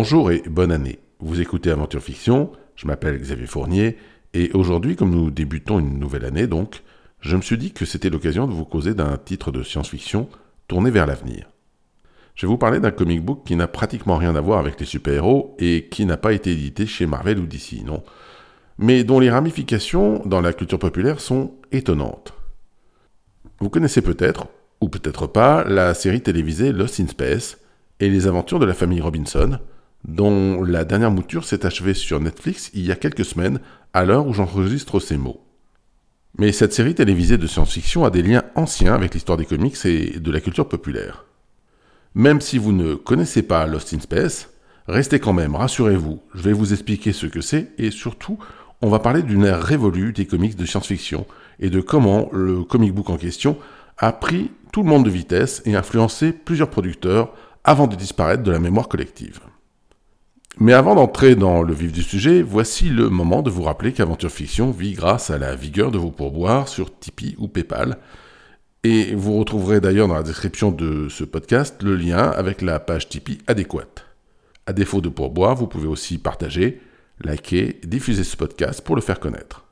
Bonjour et bonne année. Vous écoutez Aventure Fiction, je m'appelle Xavier Fournier, et aujourd'hui, comme nous débutons une nouvelle année donc, je me suis dit que c'était l'occasion de vous causer d'un titre de science-fiction tourné vers l'avenir. Je vais vous parler d'un comic book qui n'a pratiquement rien à voir avec les super-héros et qui n'a pas été édité chez Marvel ou DC, non, mais dont les ramifications dans la culture populaire sont étonnantes. Vous connaissez peut-être, ou peut-être pas, la série télévisée Lost in Space et les aventures de la famille Robinson, dont la dernière mouture s'est achevée sur Netflix il y a quelques semaines, à l'heure où j'enregistre ces mots. Mais cette série télévisée de science-fiction a des liens anciens avec l'histoire des comics et de la culture populaire. Même si vous ne connaissez pas Lost in Space, restez quand même, rassurez-vous, je vais vous expliquer ce que c'est et surtout, on va parler d'une ère révolue des comics de science-fiction et de comment le comic book en question a pris tout le monde de vitesse et influencé plusieurs producteurs avant de disparaître de la mémoire collective. Mais avant d'entrer dans le vif du sujet, voici le moment de vous rappeler qu'Aventure Fiction vit grâce à la vigueur de vos pourboires sur Tipeee ou PayPal. Et vous retrouverez d'ailleurs dans la description de ce podcast le lien avec la page Tipeee adéquate. À défaut de pourboire, vous pouvez aussi partager, liker, diffuser ce podcast pour le faire connaître.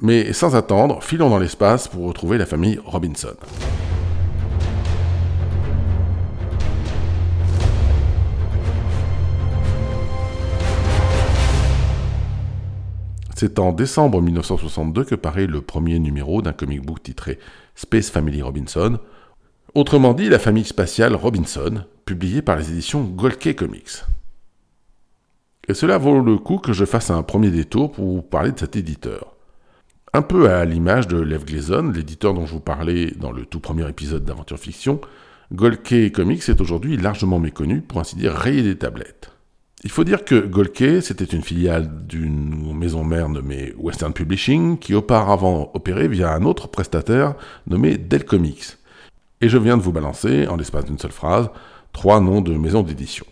Mais sans attendre, filons dans l'espace pour retrouver la famille Robinson. C'est en décembre 1962 que paraît le premier numéro d'un comic book titré Space Family Robinson, autrement dit la famille spatiale Robinson, publié par les éditions Golke Comics. Et cela vaut le coup que je fasse un premier détour pour vous parler de cet éditeur. Un peu à l'image de Lev Gleason, l'éditeur dont je vous parlais dans le tout premier épisode d'Aventure Fiction, Golke Comics est aujourd'hui largement méconnu, pour ainsi dire rayé des tablettes. Il faut dire que Golke, c'était une filiale d'une maison mère nommée Western Publishing, qui auparavant opérait via un autre prestataire nommé Dell Comics. Et je viens de vous balancer, en l'espace d'une seule phrase, trois noms de maisons d'édition.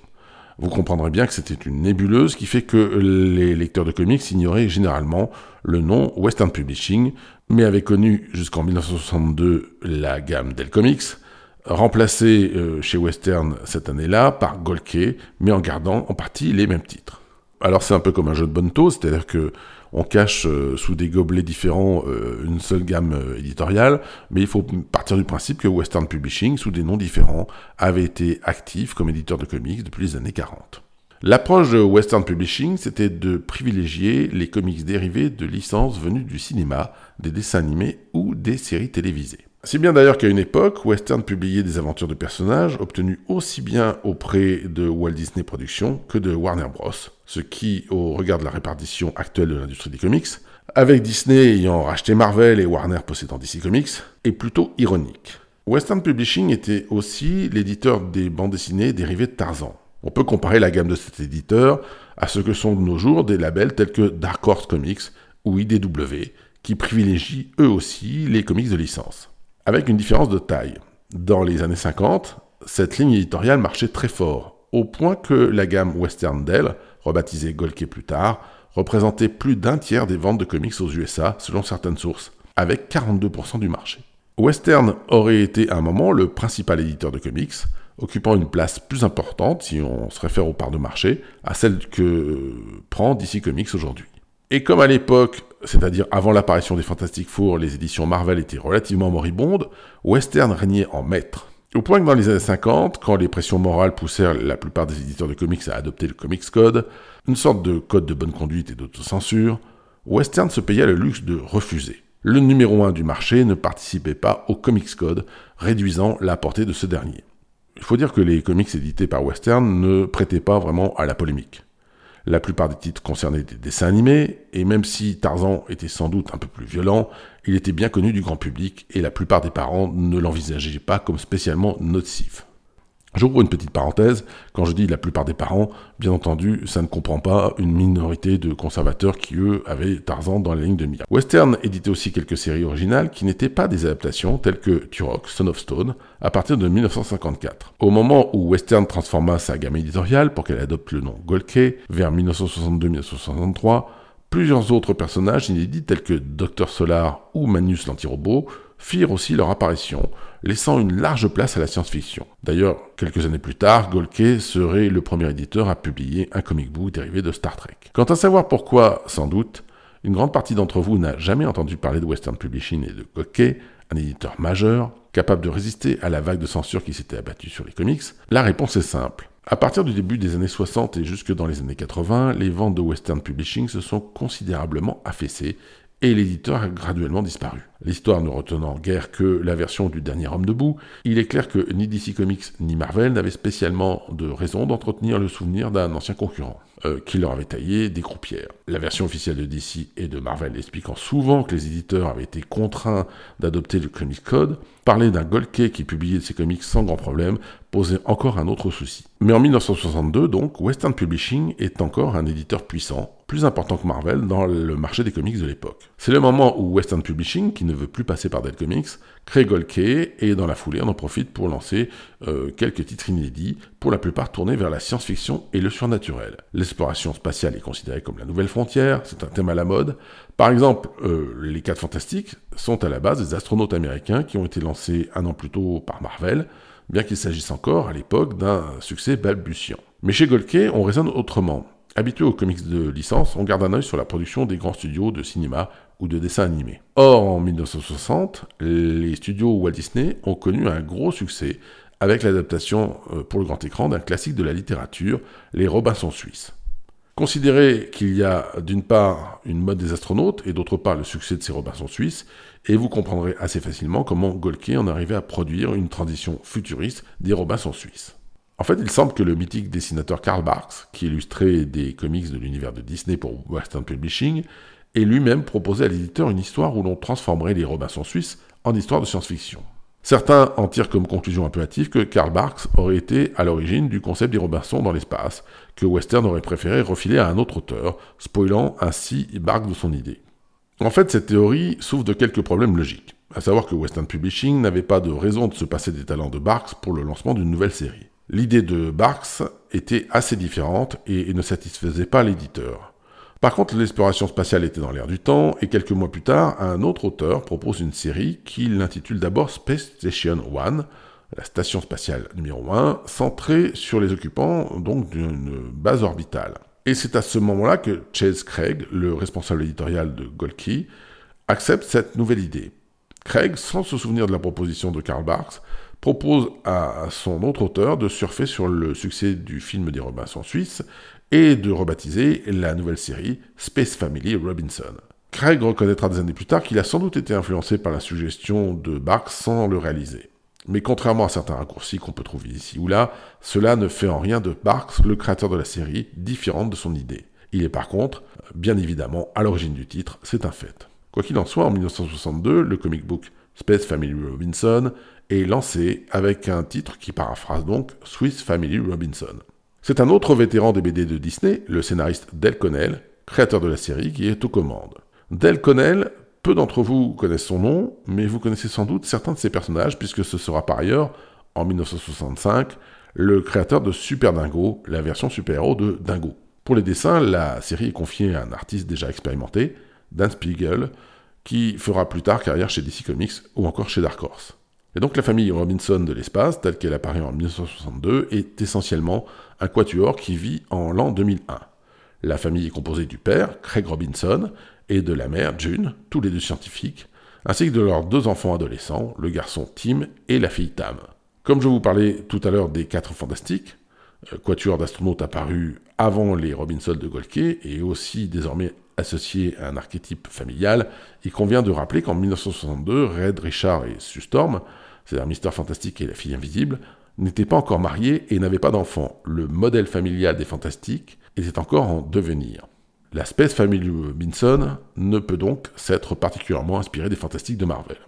Vous comprendrez bien que c'était une nébuleuse qui fait que les lecteurs de comics ignoraient généralement le nom Western Publishing, mais avaient connu jusqu'en 1962 la gamme Dell Comics, remplacé euh, chez Western cette année-là par Golke, mais en gardant en partie les mêmes titres. Alors c'est un peu comme un jeu de bonne taux, c'est-à-dire que on cache euh, sous des gobelets différents euh, une seule gamme éditoriale, mais il faut partir du principe que Western Publishing, sous des noms différents, avait été actif comme éditeur de comics depuis les années 40. L'approche de Western Publishing, c'était de privilégier les comics dérivés de licences venues du cinéma, des dessins animés ou des séries télévisées. Si bien d'ailleurs qu'à une époque, Western publiait des aventures de personnages obtenus aussi bien auprès de Walt Disney Productions que de Warner Bros. Ce qui, au regard de la répartition actuelle de l'industrie des comics, avec Disney ayant racheté Marvel et Warner possédant DC Comics, est plutôt ironique. Western Publishing était aussi l'éditeur des bandes dessinées dérivées de Tarzan. On peut comparer la gamme de cet éditeur à ce que sont de nos jours des labels tels que Dark Horse Comics ou IDW, qui privilégient eux aussi les comics de licence avec une différence de taille. Dans les années 50, cette ligne éditoriale marchait très fort, au point que la gamme Western Dell, rebaptisée Golke plus tard, représentait plus d'un tiers des ventes de comics aux USA, selon certaines sources, avec 42% du marché. Western aurait été à un moment le principal éditeur de comics, occupant une place plus importante, si on se réfère aux parts de marché, à celle que prend DC Comics aujourd'hui. Et comme à l'époque, c'est-à-dire avant l'apparition des Fantastic Four, les éditions Marvel étaient relativement moribondes, Western régnait en maître. Au point que dans les années 50, quand les pressions morales poussèrent la plupart des éditeurs de comics à adopter le Comics Code, une sorte de code de bonne conduite et d'autocensure, Western se paya le luxe de refuser. Le numéro 1 du marché ne participait pas au Comics Code, réduisant la portée de ce dernier. Il faut dire que les comics édités par Western ne prêtaient pas vraiment à la polémique. La plupart des titres concernaient des dessins animés, et même si Tarzan était sans doute un peu plus violent, il était bien connu du grand public, et la plupart des parents ne l'envisageaient pas comme spécialement nocif. J'ouvre une petite parenthèse, quand je dis la plupart des parents, bien entendu, ça ne comprend pas une minorité de conservateurs qui, eux, avaient Tarzan dans la ligne de mire. Western éditait aussi quelques séries originales qui n'étaient pas des adaptations, telles que Turok, Son of Stone, à partir de 1954. Au moment où Western transforma sa gamme éditoriale pour qu'elle adopte le nom Golke, vers 1962-1963, plusieurs autres personnages inédits tels que Dr Solar ou Manus l'antirobot firent aussi leur apparition, laissant une large place à la science-fiction. D'ailleurs, quelques années plus tard, Golke serait le premier éditeur à publier un comic book dérivé de Star Trek. Quant à savoir pourquoi, sans doute, une grande partie d'entre vous n'a jamais entendu parler de Western Publishing et de Golke, un éditeur majeur, capable de résister à la vague de censure qui s'était abattue sur les comics, la réponse est simple. À partir du début des années 60 et jusque dans les années 80, les ventes de Western Publishing se sont considérablement affaissées et l'éditeur a graduellement disparu. L'histoire ne retenant guère que la version du dernier homme debout, il est clair que ni DC Comics ni Marvel n'avaient spécialement de raison d'entretenir le souvenir d'un ancien concurrent, euh, qui leur avait taillé des croupières. La version officielle de DC et de Marvel expliquant souvent que les éditeurs avaient été contraints d'adopter le Comics Code, parler d'un Golke qui publiait ses comics sans grand problème posait encore un autre souci. Mais en 1962, donc, Western Publishing est encore un éditeur puissant, plus important que Marvel dans le marché des comics de l'époque. C'est le moment où Western Publishing, qui ne veut plus passer par Dead Comics, Golke et dans la foulée on en profite pour lancer euh, quelques titres inédits, pour la plupart tournés vers la science-fiction et le surnaturel. L'exploration spatiale est considérée comme la nouvelle frontière, c'est un thème à la mode. Par exemple, euh, les 4 fantastiques sont à la base des astronautes américains qui ont été lancés un an plus tôt par Marvel, bien qu'il s'agisse encore à l'époque d'un succès balbutiant. Mais chez Golke, on raisonne autrement. Habitué aux comics de licence, on garde un œil sur la production des grands studios de cinéma de dessin animé. Or, en 1960, les studios Walt Disney ont connu un gros succès avec l'adaptation euh, pour le grand écran d'un classique de la littérature, Les Robinson Suisses. Considérez qu'il y a d'une part une mode des astronautes et d'autre part le succès de ces Robinson Suisses, et vous comprendrez assez facilement comment Golke en arrivait à produire une transition futuriste des Robinson Suisses. En fait, il semble que le mythique dessinateur Karl Barks, qui illustrait des comics de l'univers de Disney pour Western Publishing, ait lui-même proposé à l'éditeur une histoire où l'on transformerait les Robinson suisses en histoire de science-fiction. Certains en tirent comme conclusion un que Karl Barks aurait été à l'origine du concept des Robinson dans l'espace, que Western aurait préféré refiler à un autre auteur, spoilant ainsi Barks de son idée. En fait, cette théorie souffre de quelques problèmes logiques, à savoir que Western Publishing n'avait pas de raison de se passer des talents de Barks pour le lancement d'une nouvelle série. L'idée de Barks était assez différente et ne satisfaisait pas l'éditeur. Par contre, l'exploration spatiale était dans l'air du temps, et quelques mois plus tard, un autre auteur propose une série qu'il intitule d'abord Space Station One, la station spatiale numéro 1, centrée sur les occupants donc d'une base orbitale. Et c'est à ce moment-là que Chase Craig, le responsable éditorial de Golki, accepte cette nouvelle idée. Craig, sans se souvenir de la proposition de Karl Barks, propose à son autre auteur de surfer sur le succès du film des Robinson Suisses et de rebaptiser la nouvelle série Space Family Robinson. Craig reconnaîtra des années plus tard qu'il a sans doute été influencé par la suggestion de Barks sans le réaliser. Mais contrairement à certains raccourcis qu'on peut trouver ici ou là, cela ne fait en rien de Barks, le créateur de la série, différente de son idée. Il est par contre, bien évidemment, à l'origine du titre, c'est un fait. Quoi qu'il en soit, en 1962, le comic book Space Family Robinson est lancé avec un titre qui paraphrase donc Swiss Family Robinson. C'est un autre vétéran des BD de Disney, le scénariste Del Connell, créateur de la série, qui est aux commandes. Del Connell, peu d'entre vous connaissent son nom, mais vous connaissez sans doute certains de ses personnages, puisque ce sera par ailleurs, en 1965, le créateur de Super Dingo, la version super-héros de Dingo. Pour les dessins, la série est confiée à un artiste déjà expérimenté, Dan Spiegel, qui fera plus tard carrière chez DC Comics ou encore chez Dark Horse. Et donc la famille Robinson de l'espace, telle qu'elle apparaît en 1962, est essentiellement un quatuor qui vit en l'an 2001. La famille est composée du père, Craig Robinson, et de la mère, June, tous les deux scientifiques, ainsi que de leurs deux enfants adolescents, le garçon Tim et la fille Tam. Comme je vous parlais tout à l'heure des quatre fantastiques, euh, quatuor d'astronautes apparu avant les Robinson de Golke et aussi désormais associé à un archétype familial, il convient de rappeler qu'en 1962, Red, Richard et Sue Storm c'est-à-dire Mister Fantastique et la fille invisible, n'étaient pas encore mariés et n'avaient pas d'enfants. Le modèle familial des Fantastiques était encore en devenir. La Space Family Robinson ne peut donc s'être particulièrement inspirée des Fantastiques de Marvel.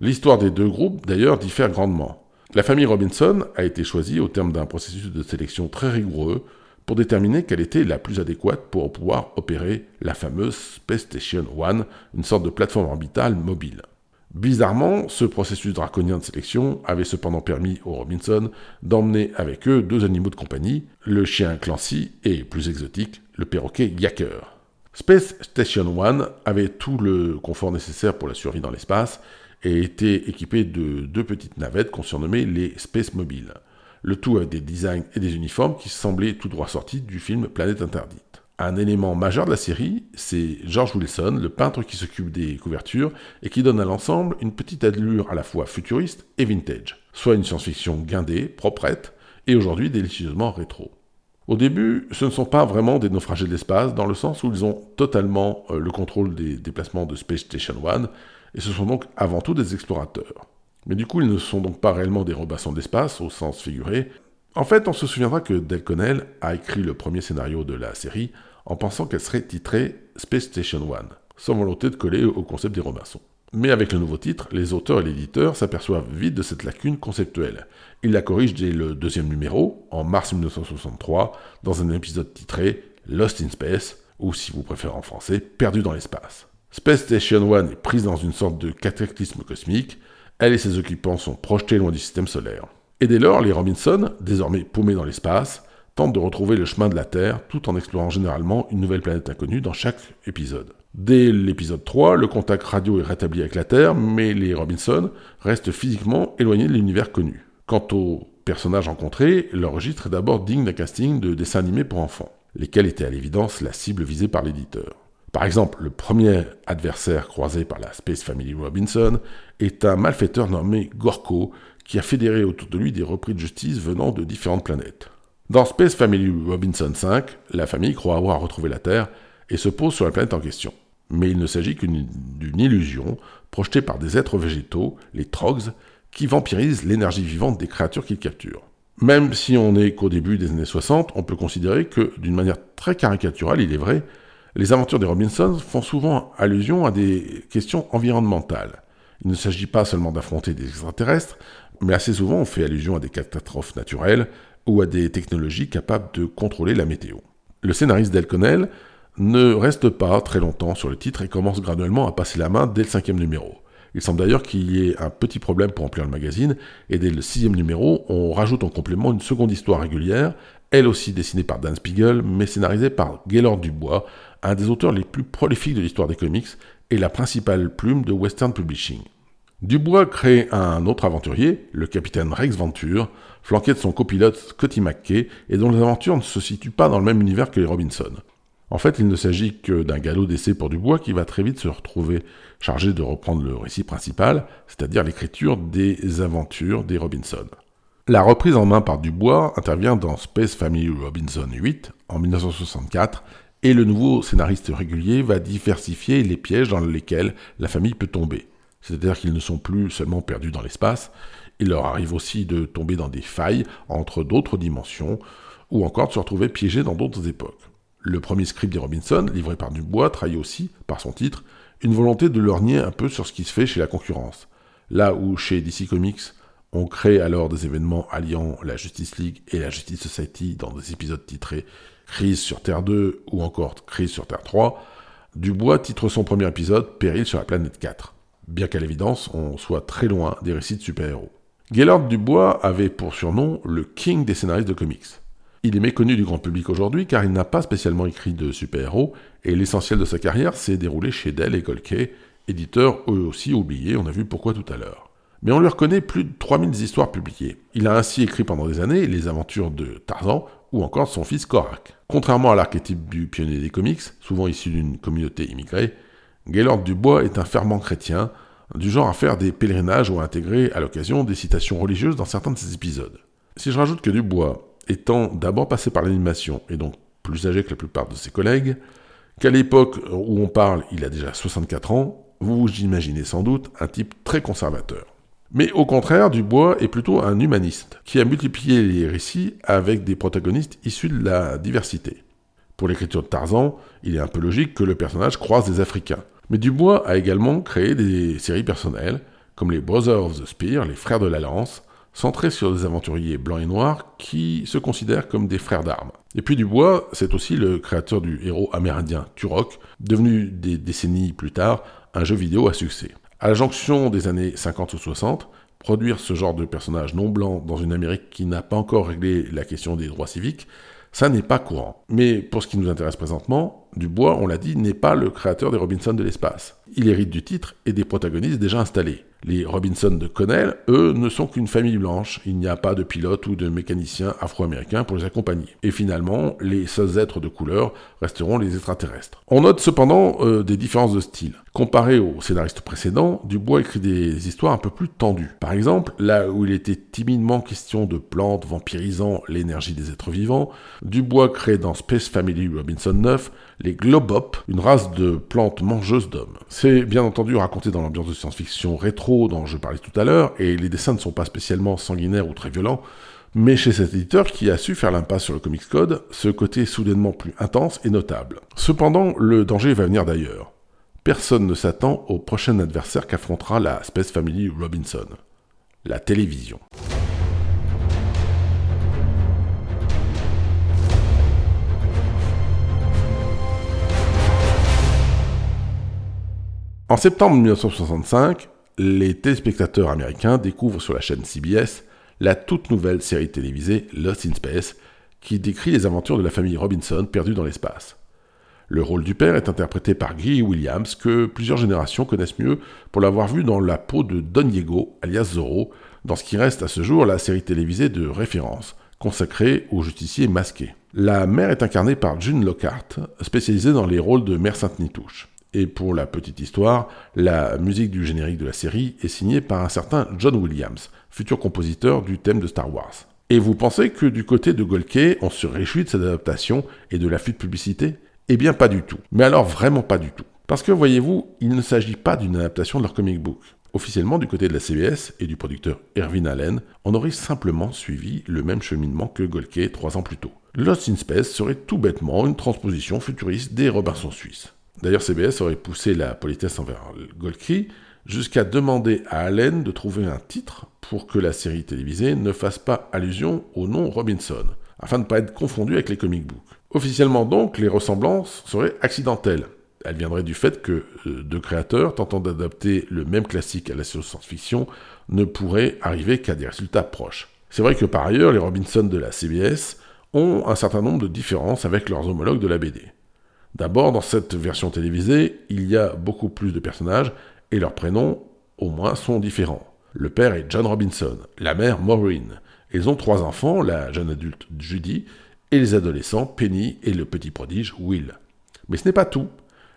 L'histoire des deux groupes, d'ailleurs, diffère grandement. La famille Robinson a été choisie au terme d'un processus de sélection très rigoureux pour déterminer quelle était la plus adéquate pour pouvoir opérer la fameuse Space Station One, une sorte de plateforme orbitale mobile. Bizarrement, ce processus draconien de sélection avait cependant permis aux Robinson d'emmener avec eux deux animaux de compagnie, le chien Clancy et, plus exotique, le perroquet Yacker. Space Station One avait tout le confort nécessaire pour la survie dans l'espace, et était équipé de deux petites navettes qu'on surnommait les Space Mobiles. Le tout avec des designs et des uniformes qui semblaient tout droit sortis du film Planète Interdite. Un élément majeur de la série, c'est George Wilson, le peintre qui s'occupe des couvertures et qui donne à l'ensemble une petite allure à la fois futuriste et vintage, soit une science-fiction guindée, proprette, et aujourd'hui délicieusement rétro. Au début, ce ne sont pas vraiment des naufragés de l'espace, dans le sens où ils ont totalement euh, le contrôle des déplacements de Space Station One, et ce sont donc avant tout des explorateurs. Mais du coup, ils ne sont donc pas réellement des robassons d'espace, au sens figuré. En fait, on se souviendra que Del Connell a écrit le premier scénario de la série en pensant qu'elle serait titrée Space Station One, sans volonté de coller au concept des Robinsons. Mais avec le nouveau titre, les auteurs et l'éditeur s'aperçoivent vite de cette lacune conceptuelle. Ils la corrigent dès le deuxième numéro, en mars 1963, dans un épisode titré Lost in Space, ou si vous préférez en français, Perdu dans l'espace. Space Station One est prise dans une sorte de cataclysme cosmique, elle et ses occupants sont projetés loin du système solaire. Et dès lors, les Robinson, désormais paumés dans l'espace, tentent de retrouver le chemin de la Terre tout en explorant généralement une nouvelle planète inconnue dans chaque épisode. Dès l'épisode 3, le contact radio est rétabli avec la Terre, mais les Robinson restent physiquement éloignés de l'univers connu. Quant aux personnages rencontrés, leur registre est d'abord digne d'un casting de dessins animés pour enfants, lesquels étaient à l'évidence la cible visée par l'éditeur. Par exemple, le premier adversaire croisé par la Space Family Robinson est un malfaiteur nommé Gorko, qui a fédéré autour de lui des repris de justice venant de différentes planètes. Dans Space Family Robinson 5, la famille croit avoir retrouvé la Terre et se pose sur la planète en question. Mais il ne s'agit qu'une illusion projetée par des êtres végétaux, les Trogs, qui vampirisent l'énergie vivante des créatures qu'ils capturent. Même si on n'est qu'au début des années 60, on peut considérer que, d'une manière très caricaturale, il est vrai, les aventures des Robinson font souvent allusion à des questions environnementales. Il ne s'agit pas seulement d'affronter des extraterrestres, mais assez souvent on fait allusion à des catastrophes naturelles, ou à des technologies capables de contrôler la météo. Le scénariste Del Connell ne reste pas très longtemps sur le titre et commence graduellement à passer la main dès le cinquième numéro. Il semble d'ailleurs qu'il y ait un petit problème pour remplir le magazine, et dès le sixième numéro, on rajoute en complément une seconde histoire régulière, elle aussi dessinée par Dan Spiegel, mais scénarisée par Gaylord Dubois, un des auteurs les plus prolifiques de l'histoire des comics et la principale plume de Western Publishing. Dubois crée un autre aventurier, le capitaine Rex Venture, flanqué de son copilote Scotty McKay, et dont les aventures ne se situent pas dans le même univers que les Robinson. En fait, il ne s'agit que d'un galop d'essai pour Dubois qui va très vite se retrouver chargé de reprendre le récit principal, c'est-à-dire l'écriture des aventures des Robinson. La reprise en main par Dubois intervient dans Space Family Robinson 8 en 1964 et le nouveau scénariste régulier va diversifier les pièges dans lesquels la famille peut tomber. C'est-à-dire qu'ils ne sont plus seulement perdus dans l'espace, il leur arrive aussi de tomber dans des failles entre d'autres dimensions, ou encore de se retrouver piégés dans d'autres époques. Le premier script des Robinson, livré par Dubois, trahit aussi, par son titre, une volonté de leur nier un peu sur ce qui se fait chez la concurrence. Là où chez DC Comics, on crée alors des événements alliant la Justice League et la Justice Society dans des épisodes titrés Crise sur Terre 2 ou encore Crise sur Terre 3, Dubois titre son premier épisode Péril sur la planète 4 bien qu'à l'évidence on soit très loin des récits de super-héros. Gaylord Dubois avait pour surnom le king des scénaristes de comics. Il est méconnu du grand public aujourd'hui car il n'a pas spécialement écrit de super-héros et l'essentiel de sa carrière s'est déroulé chez Dell et Golkey, éditeurs eux aussi oubliés, on a vu pourquoi tout à l'heure. Mais on lui reconnaît plus de 3000 histoires publiées. Il a ainsi écrit pendant des années les aventures de Tarzan ou encore son fils Korak. Contrairement à l'archétype du pionnier des comics, souvent issu d'une communauté immigrée, Gaylord Dubois est un fervent chrétien, du genre à faire des pèlerinages ou à intégrer à l'occasion des citations religieuses dans certains de ses épisodes. Si je rajoute que Dubois, étant d'abord passé par l'animation et donc plus âgé que la plupart de ses collègues, qu'à l'époque où on parle, il a déjà 64 ans, vous vous imaginez sans doute un type très conservateur. Mais au contraire, Dubois est plutôt un humaniste, qui a multiplié les récits avec des protagonistes issus de la diversité. Pour l'écriture de Tarzan, il est un peu logique que le personnage croise des Africains, mais Dubois a également créé des séries personnelles, comme les Brothers of the Spear, les Frères de la Lance, centrées sur des aventuriers blancs et noirs qui se considèrent comme des frères d'armes. Et puis Dubois, c'est aussi le créateur du héros amérindien Turok, devenu des décennies plus tard un jeu vidéo à succès. À la jonction des années 50 ou 60, produire ce genre de personnage non blanc dans une Amérique qui n'a pas encore réglé la question des droits civiques, ça n'est pas courant. Mais pour ce qui nous intéresse présentement, Dubois, on l'a dit, n'est pas le créateur des Robinson de l'espace. Il hérite du titre et des protagonistes déjà installés. Les Robinson de Connell, eux, ne sont qu'une famille blanche. Il n'y a pas de pilote ou de mécanicien afro-américain pour les accompagner. Et finalement, les seuls êtres de couleur resteront les extraterrestres. On note cependant euh, des différences de style. Comparé au scénariste précédent, Dubois écrit des histoires un peu plus tendues. Par exemple, là où il était timidement question de plantes vampirisant l'énergie des êtres vivants, Dubois crée dans Space Family Robinson 9 les Globop, une race de plantes mangeuses d'hommes. C'est bien entendu raconté dans l'ambiance de science-fiction rétro dont je parlais tout à l'heure, et les dessins ne sont pas spécialement sanguinaires ou très violents, mais chez cet éditeur qui a su faire l'impasse sur le Comics Code, ce côté soudainement plus intense est notable. Cependant, le danger va venir d'ailleurs. Personne ne s'attend au prochain adversaire qu'affrontera la Space Family Robinson. La télévision. En septembre 1965, les téléspectateurs américains découvrent sur la chaîne CBS la toute nouvelle série télévisée Lost in Space, qui décrit les aventures de la famille Robinson perdue dans l'espace. Le rôle du père est interprété par Guy Williams, que plusieurs générations connaissent mieux pour l'avoir vu dans la peau de Don Diego, alias Zorro, dans ce qui reste à ce jour la série télévisée de référence, consacrée aux justiciers masqués. La mère est incarnée par June Lockhart, spécialisée dans les rôles de Mère Sainte-Nitouche. Et pour la petite histoire, la musique du générique de la série est signée par un certain John Williams, futur compositeur du thème de Star Wars. Et vous pensez que du côté de Golke, on se réjouit de cette adaptation et de l'affût de publicité? Eh bien pas du tout. Mais alors vraiment pas du tout. Parce que voyez-vous, il ne s'agit pas d'une adaptation de leur comic book. Officiellement, du côté de la CBS et du producteur Erwin Allen, on aurait simplement suivi le même cheminement que Golke trois ans plus tôt. Lost in Space serait tout bêtement une transposition futuriste des Robinson suisses. D'ailleurs, CBS aurait poussé la politesse envers Golki jusqu'à demander à Allen de trouver un titre pour que la série télévisée ne fasse pas allusion au nom Robinson, afin de ne pas être confondu avec les comic books. Officiellement donc, les ressemblances seraient accidentelles. Elles viendraient du fait que euh, deux créateurs tentant d'adapter le même classique à la science-fiction ne pourraient arriver qu'à des résultats proches. C'est vrai que par ailleurs, les Robinson de la CBS ont un certain nombre de différences avec leurs homologues de la BD. D'abord, dans cette version télévisée, il y a beaucoup plus de personnages et leurs prénoms, au moins, sont différents. Le père est John Robinson, la mère Maureen. Ils ont trois enfants, la jeune adulte Judy et les adolescents Penny et le petit prodige Will. Mais ce n'est pas tout.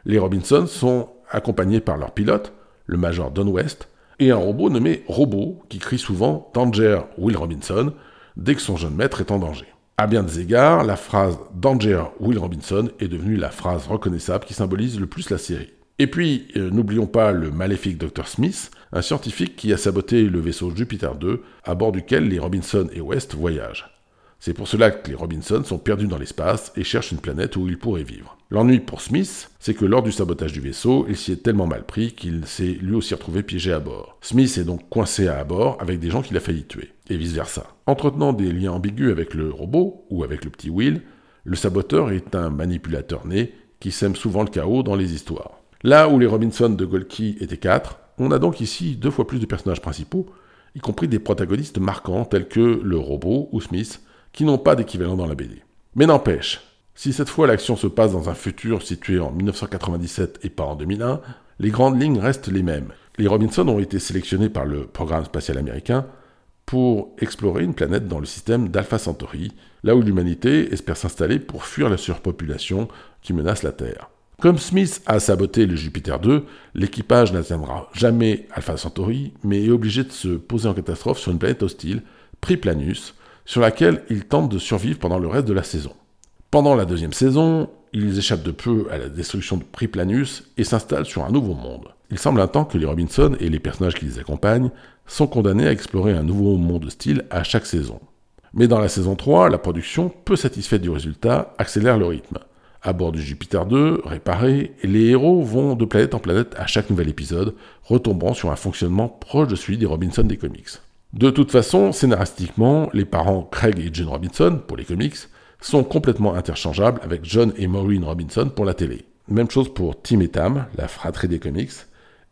Les Robinson sont accompagnés par leur pilote, le major Don West, et un robot nommé Robot qui crie souvent Danger Will Robinson dès que son jeune maître est en danger. À bien des égards, la phrase Danger Will Robinson est devenue la phrase reconnaissable qui symbolise le plus la série. Et puis, euh, n'oublions pas le maléfique Dr. Smith, un scientifique qui a saboté le vaisseau Jupiter 2, à bord duquel les Robinson et West voyagent. C'est pour cela que les Robinson sont perdus dans l'espace et cherchent une planète où ils pourraient vivre. L'ennui pour Smith, c'est que lors du sabotage du vaisseau, il s'y est tellement mal pris qu'il s'est lui aussi retrouvé piégé à bord. Smith est donc coincé à bord avec des gens qu'il a failli tuer, et vice-versa. Entretenant des liens ambigus avec le robot ou avec le petit Will, le saboteur est un manipulateur né qui sème souvent le chaos dans les histoires. Là où les Robinson de Golki étaient quatre, on a donc ici deux fois plus de personnages principaux, y compris des protagonistes marquants tels que le robot ou Smith, qui n'ont pas d'équivalent dans la BD. Mais n'empêche, si cette fois l'action se passe dans un futur situé en 1997 et pas en 2001, les grandes lignes restent les mêmes. Les Robinson ont été sélectionnés par le programme spatial américain pour explorer une planète dans le système d'Alpha Centauri, là où l'humanité espère s'installer pour fuir la surpopulation qui menace la Terre. Comme Smith a saboté le Jupiter 2, l'équipage n'atteindra jamais Alpha Centauri, mais est obligé de se poser en catastrophe sur une planète hostile, Priplanus, sur laquelle ils tentent de survivre pendant le reste de la saison. Pendant la deuxième saison, ils échappent de peu à la destruction de Priplanus et s'installent sur un nouveau monde. Il semble un temps que les Robinson et les personnages qui les accompagnent sont condamnés à explorer un nouveau monde hostile à chaque saison. Mais dans la saison 3, la production, peu satisfaite du résultat, accélère le rythme. À bord du Jupiter 2, réparé, les héros vont de planète en planète à chaque nouvel épisode, retombant sur un fonctionnement proche de celui des Robinson des comics. De toute façon, scénaristiquement, les parents Craig et June Robinson, pour les comics, sont complètement interchangeables avec John et Maureen Robinson pour la télé. Même chose pour Tim et Tam, la fratrie des comics,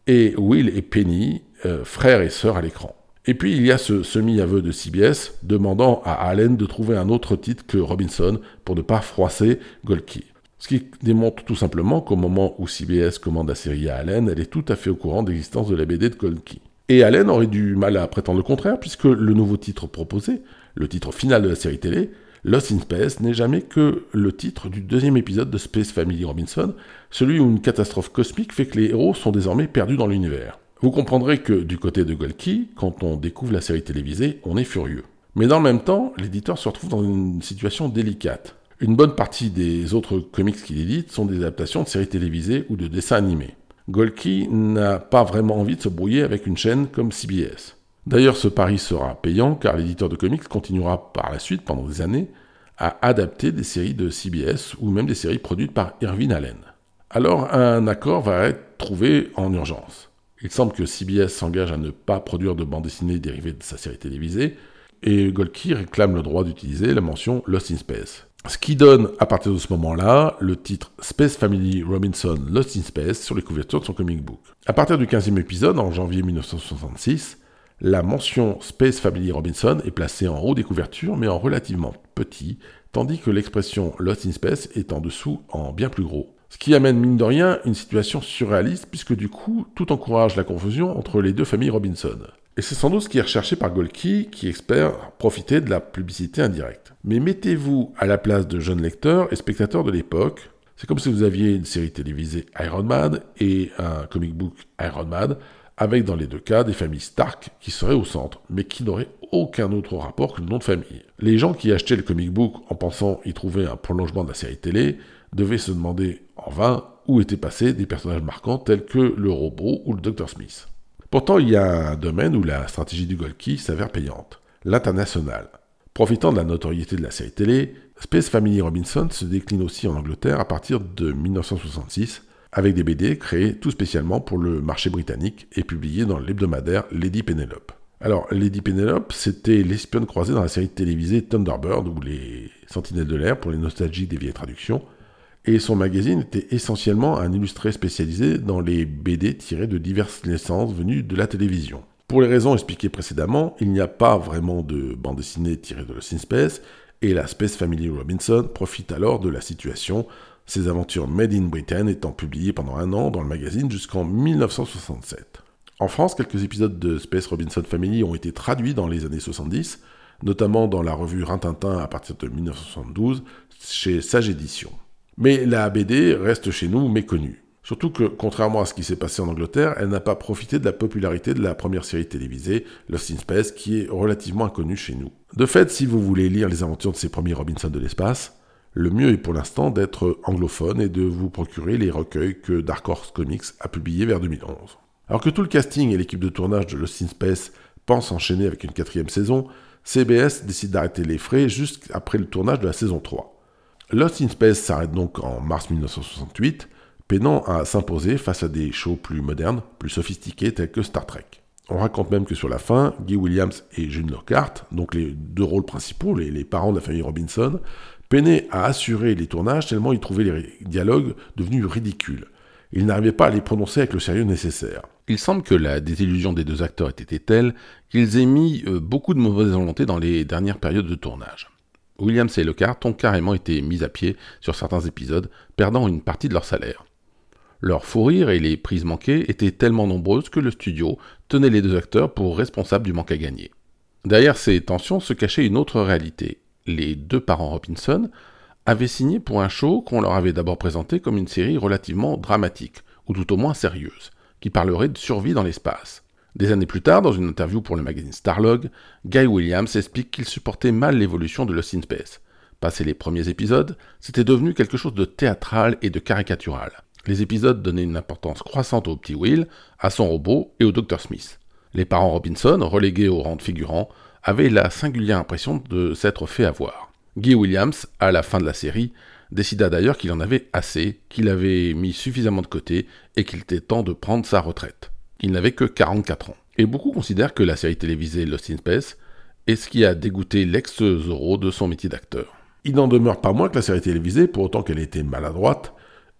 et Will et Penny, euh, frères et sœurs à l'écran. Et puis il y a ce semi-aveu de CBS demandant à Allen de trouver un autre titre que Robinson pour ne pas froisser Golki. Ce qui démontre tout simplement qu'au moment où CBS commande la série à Allen, elle est tout à fait au courant de l'existence de la BD de Golki. Et Allen aurait du mal à prétendre le contraire, puisque le nouveau titre proposé, le titre final de la série télé, Lost in Space, n'est jamais que le titre du deuxième épisode de Space Family Robinson, celui où une catastrophe cosmique fait que les héros sont désormais perdus dans l'univers. Vous comprendrez que du côté de Golki, quand on découvre la série télévisée, on est furieux. Mais dans le même temps, l'éditeur se retrouve dans une situation délicate. Une bonne partie des autres comics qu'il édite sont des adaptations de séries télévisées ou de dessins animés. Golki n'a pas vraiment envie de se brouiller avec une chaîne comme CBS. D'ailleurs, ce pari sera payant car l'éditeur de comics continuera par la suite, pendant des années, à adapter des séries de CBS ou même des séries produites par Irvin Allen. Alors, un accord va être trouvé en urgence. Il semble que CBS s'engage à ne pas produire de bande dessinée dérivée de sa série télévisée, et Golki réclame le droit d'utiliser la mention Lost in Space. Ce qui donne, à partir de ce moment-là, le titre Space Family Robinson Lost in Space sur les couvertures de son comic book. À partir du 15e épisode, en janvier 1966, la mention Space Family Robinson est placée en haut des couvertures, mais en relativement petit, tandis que l'expression Lost in Space est en dessous en bien plus gros. Ce qui amène mine de rien une situation surréaliste, puisque du coup, tout encourage la confusion entre les deux familles Robinson. Et c'est sans doute ce qui est recherché par Golki, qui espère profiter de la publicité indirecte. Mais mettez-vous à la place de jeunes lecteurs et spectateurs de l'époque. C'est comme si vous aviez une série télévisée Iron Man et un comic book Iron Man, avec dans les deux cas des familles Stark qui seraient au centre, mais qui n'auraient aucun autre rapport que le nom de famille. Les gens qui achetaient le comic book en pensant y trouver un prolongement de la série télé devaient se demander en vain où étaient passés des personnages marquants tels que le robot ou le Dr Smith. Pourtant, il y a un domaine où la stratégie du Golki s'avère payante, l'international. Profitant de la notoriété de la série télé, Space Family Robinson se décline aussi en Angleterre à partir de 1966, avec des BD créés tout spécialement pour le marché britannique et publiés dans l'hebdomadaire Lady Penelope. Alors, Lady Penelope, c'était l'espionne croisée dans la série télévisée Thunderbird ou les Sentinelles de l'air pour les nostalgiques des vieilles traductions, et son magazine était essentiellement un illustré spécialisé dans les BD tirés de diverses naissances venues de la télévision. Pour les raisons expliquées précédemment, il n'y a pas vraiment de bande dessinée tirée de Lost in Space, et la Space Family Robinson profite alors de la situation, ses aventures Made in Britain étant publiées pendant un an dans le magazine jusqu'en 1967. En France, quelques épisodes de Space Robinson Family ont été traduits dans les années 70, notamment dans la revue Rintintin à partir de 1972 chez Sage Édition. Mais la BD reste chez nous méconnue. Surtout que, contrairement à ce qui s'est passé en Angleterre, elle n'a pas profité de la popularité de la première série télévisée, Lost in Space, qui est relativement inconnue chez nous. De fait, si vous voulez lire les aventures de ces premiers Robinson de l'espace, le mieux est pour l'instant d'être anglophone et de vous procurer les recueils que Dark Horse Comics a publiés vers 2011. Alors que tout le casting et l'équipe de tournage de Lost in Space pensent enchaîner avec une quatrième saison, CBS décide d'arrêter les frais juste après le tournage de la saison 3. Lost in Space s'arrête donc en mars 1968, peinant à s'imposer face à des shows plus modernes, plus sophistiqués tels que Star Trek. On raconte même que sur la fin, Guy Williams et June Lockhart, donc les deux rôles principaux, les, parents de la famille Robinson, peinaient à assurer les tournages tellement ils trouvaient les dialogues devenus ridicules. Ils n'arrivaient pas à les prononcer avec le sérieux nécessaire. Il semble que la désillusion des deux acteurs ait été telle qu'ils aient mis euh, beaucoup de mauvaise volonté dans les dernières périodes de tournage. Williams et Lockhart ont carrément été mis à pied sur certains épisodes, perdant une partie de leur salaire. Leur fou rire et les prises manquées étaient tellement nombreuses que le studio tenait les deux acteurs pour responsables du manque à gagner. Derrière ces tensions se cachait une autre réalité. Les deux parents Robinson avaient signé pour un show qu'on leur avait d'abord présenté comme une série relativement dramatique, ou tout au moins sérieuse, qui parlerait de survie dans l'espace. Des années plus tard, dans une interview pour le magazine Starlog, Guy Williams explique qu'il supportait mal l'évolution de Lost in Space. Passé les premiers épisodes, c'était devenu quelque chose de théâtral et de caricatural. Les épisodes donnaient une importance croissante au petit Will, à son robot et au Dr Smith. Les parents Robinson, relégués au rang de figurants, avaient la singulière impression de s'être fait avoir. Guy Williams, à la fin de la série, décida d'ailleurs qu'il en avait assez, qu'il avait mis suffisamment de côté et qu'il était temps de prendre sa retraite. Il n'avait que 44 ans. Et beaucoup considèrent que la série télévisée Lost in Space est ce qui a dégoûté l'ex-Zorro de son métier d'acteur. Il n'en demeure pas moins que la série télévisée, pour autant qu'elle ait été maladroite,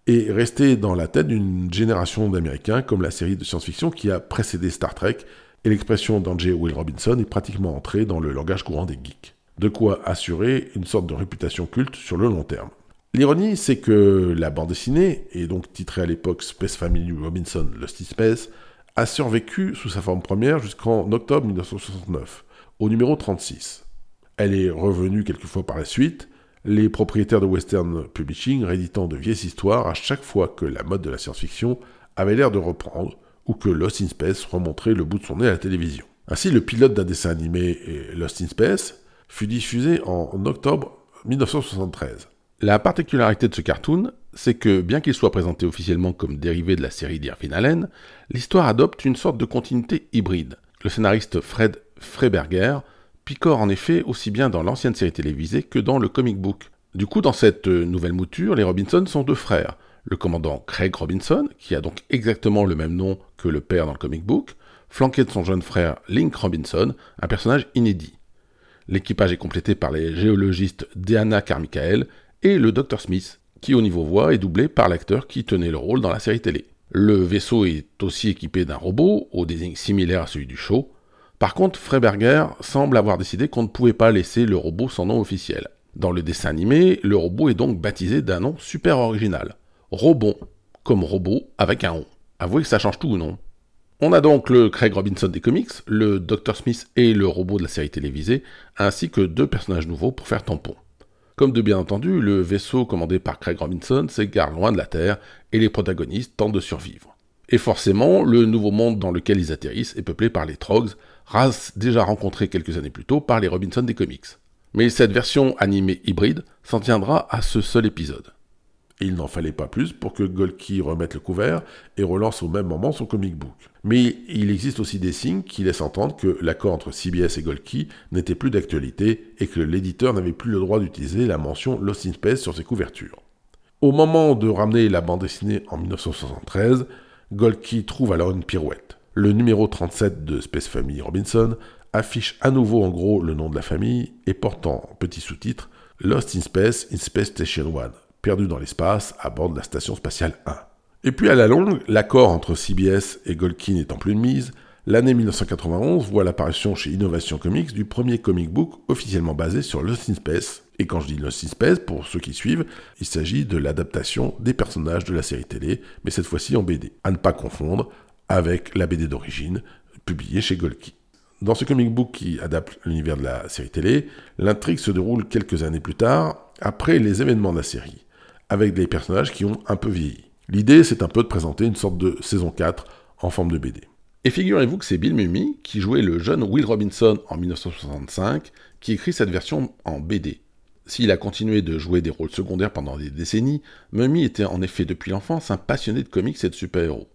est restée dans la tête d'une génération d'Américains comme la série de science-fiction qui a précédé Star Trek, et l'expression d'Angel Will Robinson est pratiquement entrée dans le langage courant des geeks. De quoi assurer une sorte de réputation culte sur le long terme. L'ironie, c'est que la bande dessinée, et donc titrée à l'époque Space Family Robinson Lost in Space, a survécu sous sa forme première jusqu'en octobre 1969, au numéro 36. Elle est revenue quelques fois par la suite, les propriétaires de Western Publishing rééditant de vieilles histoires à chaque fois que la mode de la science-fiction avait l'air de reprendre, ou que Lost in Space remontrait le bout de son nez à la télévision. Ainsi, le pilote d'un dessin animé, Lost in Space, fut diffusé en octobre 1973. La particularité de ce cartoon, c'est que bien qu'il soit présenté officiellement comme dérivé de la série d'Irvin Allen, l'histoire adopte une sorte de continuité hybride. Le scénariste Fred Freiberger picore en effet aussi bien dans l'ancienne série télévisée que dans le comic book. Du coup, dans cette nouvelle mouture, les Robinson sont deux frères. Le commandant Craig Robinson, qui a donc exactement le même nom que le père dans le comic book, flanqué de son jeune frère Link Robinson, un personnage inédit. L'équipage est complété par les géologistes Deanna Carmichael et le Dr Smith, qui au niveau voix est doublé par l'acteur qui tenait le rôle dans la série télé. Le vaisseau est aussi équipé d'un robot, au désigne similaire à celui du show. Par contre, Freiberger semble avoir décidé qu'on ne pouvait pas laisser le robot sans nom officiel. Dans le dessin animé, le robot est donc baptisé d'un nom super original. Robon, comme robot avec un on. Avouez que ça change tout ou non? On a donc le Craig Robinson des comics, le Dr Smith et le robot de la série télévisée, ainsi que deux personnages nouveaux pour faire tampon. Comme de bien entendu, le vaisseau commandé par Craig Robinson s'égare loin de la Terre et les protagonistes tentent de survivre. Et forcément, le nouveau monde dans lequel ils atterrissent est peuplé par les Trogs, race déjà rencontrée quelques années plus tôt par les Robinson des comics. Mais cette version animée hybride s'en tiendra à ce seul épisode. Il n'en fallait pas plus pour que Golki remette le couvert et relance au même moment son comic book. Mais il existe aussi des signes qui laissent entendre que l'accord entre CBS et Golki n'était plus d'actualité et que l'éditeur n'avait plus le droit d'utiliser la mention Lost in Space sur ses couvertures. Au moment de ramener la bande dessinée en 1973, Golki trouve alors une pirouette. Le numéro 37 de Space Family Robinson affiche à nouveau en gros le nom de la famille et portant petit sous-titre Lost in Space in Space Station One perdu dans l'espace à bord de la station spatiale 1. Et puis à la longue, l'accord entre CBS et Golkin étant plus de mise, l'année 1991 voit l'apparition chez Innovation Comics du premier comic book officiellement basé sur Lost in Space. Et quand je dis Lost in Space, pour ceux qui suivent, il s'agit de l'adaptation des personnages de la série télé, mais cette fois-ci en BD. À ne pas confondre avec la BD d'origine, publiée chez Golki. Dans ce comic book qui adapte l'univers de la série télé, l'intrigue se déroule quelques années plus tard, après les événements de la série avec des personnages qui ont un peu vieilli. L'idée, c'est un peu de présenter une sorte de saison 4 en forme de BD. Et figurez-vous que c'est Bill Mummy, qui jouait le jeune Will Robinson en 1965, qui écrit cette version en BD. S'il a continué de jouer des rôles secondaires pendant des décennies, Mummy était en effet depuis l'enfance un passionné de comics et de super-héros.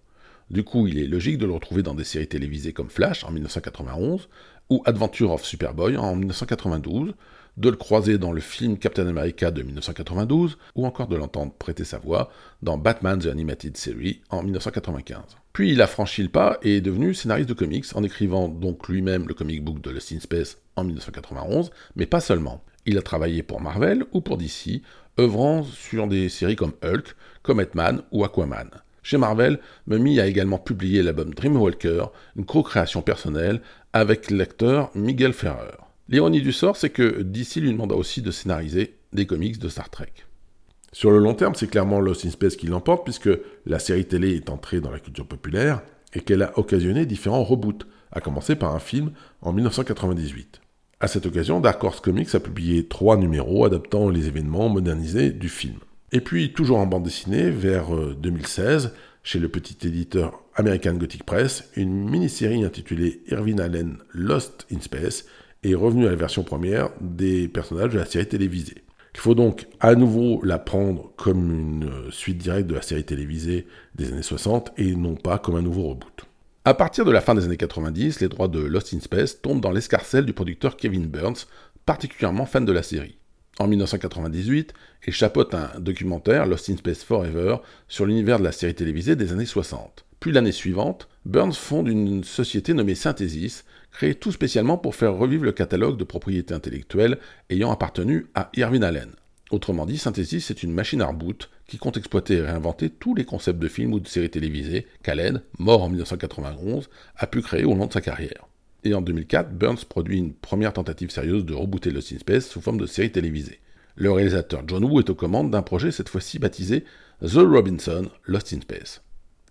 Du coup, il est logique de le retrouver dans des séries télévisées comme Flash en 1991 ou Adventure of Superboy en 1992, de le croiser dans le film Captain America de 1992, ou encore de l'entendre prêter sa voix dans Batman The Animated Series en 1995. Puis il a franchi le pas et est devenu scénariste de comics en écrivant donc lui-même le comic book de Lost in Space en 1991, mais pas seulement. Il a travaillé pour Marvel ou pour DC, œuvrant sur des séries comme Hulk, Cometman ou Aquaman. Chez Marvel, Mummy a également publié l'album Dreamwalker, une co-création personnelle avec l'acteur Miguel Ferrer. L'ironie du sort, c'est que DC lui demanda aussi de scénariser des comics de Star Trek. Sur le long terme, c'est clairement Lost in Space qui l'emporte, puisque la série télé est entrée dans la culture populaire et qu'elle a occasionné différents reboots, à commencer par un film en 1998. À cette occasion, Dark Horse Comics a publié trois numéros adaptant les événements modernisés du film. Et puis, toujours en bande dessinée, vers 2016, euh, chez le petit éditeur American Gothic Press, une mini-série intitulée Irvin Allen Lost in Space est revenu à la version première des personnages de la série télévisée. Il faut donc à nouveau la prendre comme une suite directe de la série télévisée des années 60 et non pas comme un nouveau reboot. À partir de la fin des années 90, les droits de Lost in Space tombent dans l'escarcelle du producteur Kevin Burns, particulièrement fan de la série. En 1998, il chapeaute un documentaire, Lost in Space Forever, sur l'univers de la série télévisée des années 60. Puis l'année suivante, Burns fonde une société nommée Synthesis, créée tout spécialement pour faire revivre le catalogue de propriété intellectuelle ayant appartenu à Irvin Allen. Autrement dit, Synthesis est une machine à reboot qui compte exploiter et réinventer tous les concepts de films ou de séries télévisées qu'Allen, mort en 1991, a pu créer au long de sa carrière. Et en 2004, Burns produit une première tentative sérieuse de rebooter Lost in Space sous forme de série télévisée. Le réalisateur John Woo est aux commandes d'un projet cette fois-ci baptisé The Robinson Lost in Space.